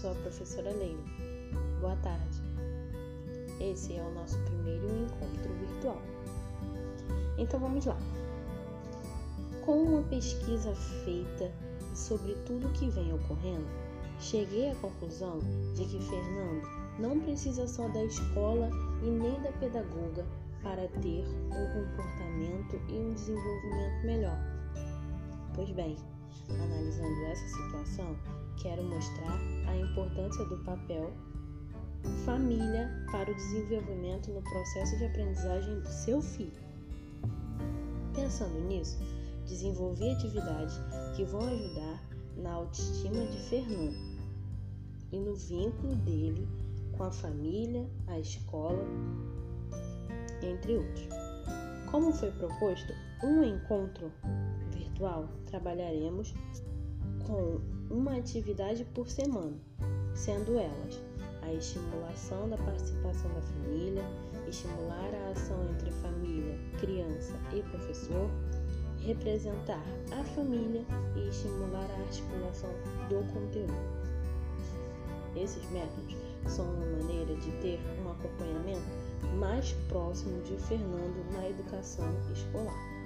sou a professora Leila. Boa tarde. Esse é o nosso primeiro encontro virtual. Então vamos lá. Com uma pesquisa feita sobre tudo o que vem ocorrendo, cheguei à conclusão de que Fernando não precisa só da escola e nem da pedagoga para ter um comportamento e um desenvolvimento melhor. Pois bem, analisando essa situação, quero mostrar importância do papel família para o desenvolvimento no processo de aprendizagem do seu filho. Pensando nisso, desenvolvi atividades que vão ajudar na autoestima de Fernando e no vínculo dele com a família, a escola, entre outros. Como foi proposto um encontro virtual, trabalharemos com uma atividade por semana, sendo elas a estimulação da participação da família, estimular a ação entre família, criança e professor, representar a família e estimular a articulação do conteúdo. Esses métodos são uma maneira de ter um acompanhamento mais próximo de Fernando na educação escolar.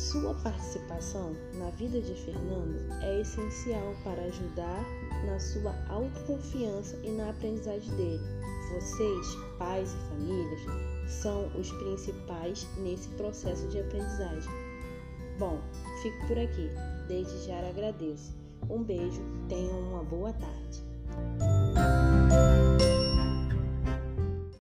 Sua participação na vida de Fernando é essencial para ajudar na sua autoconfiança e na aprendizagem dele. Vocês, pais e famílias, são os principais nesse processo de aprendizagem. Bom, fico por aqui. Desde já agradeço. Um beijo, tenham uma boa tarde.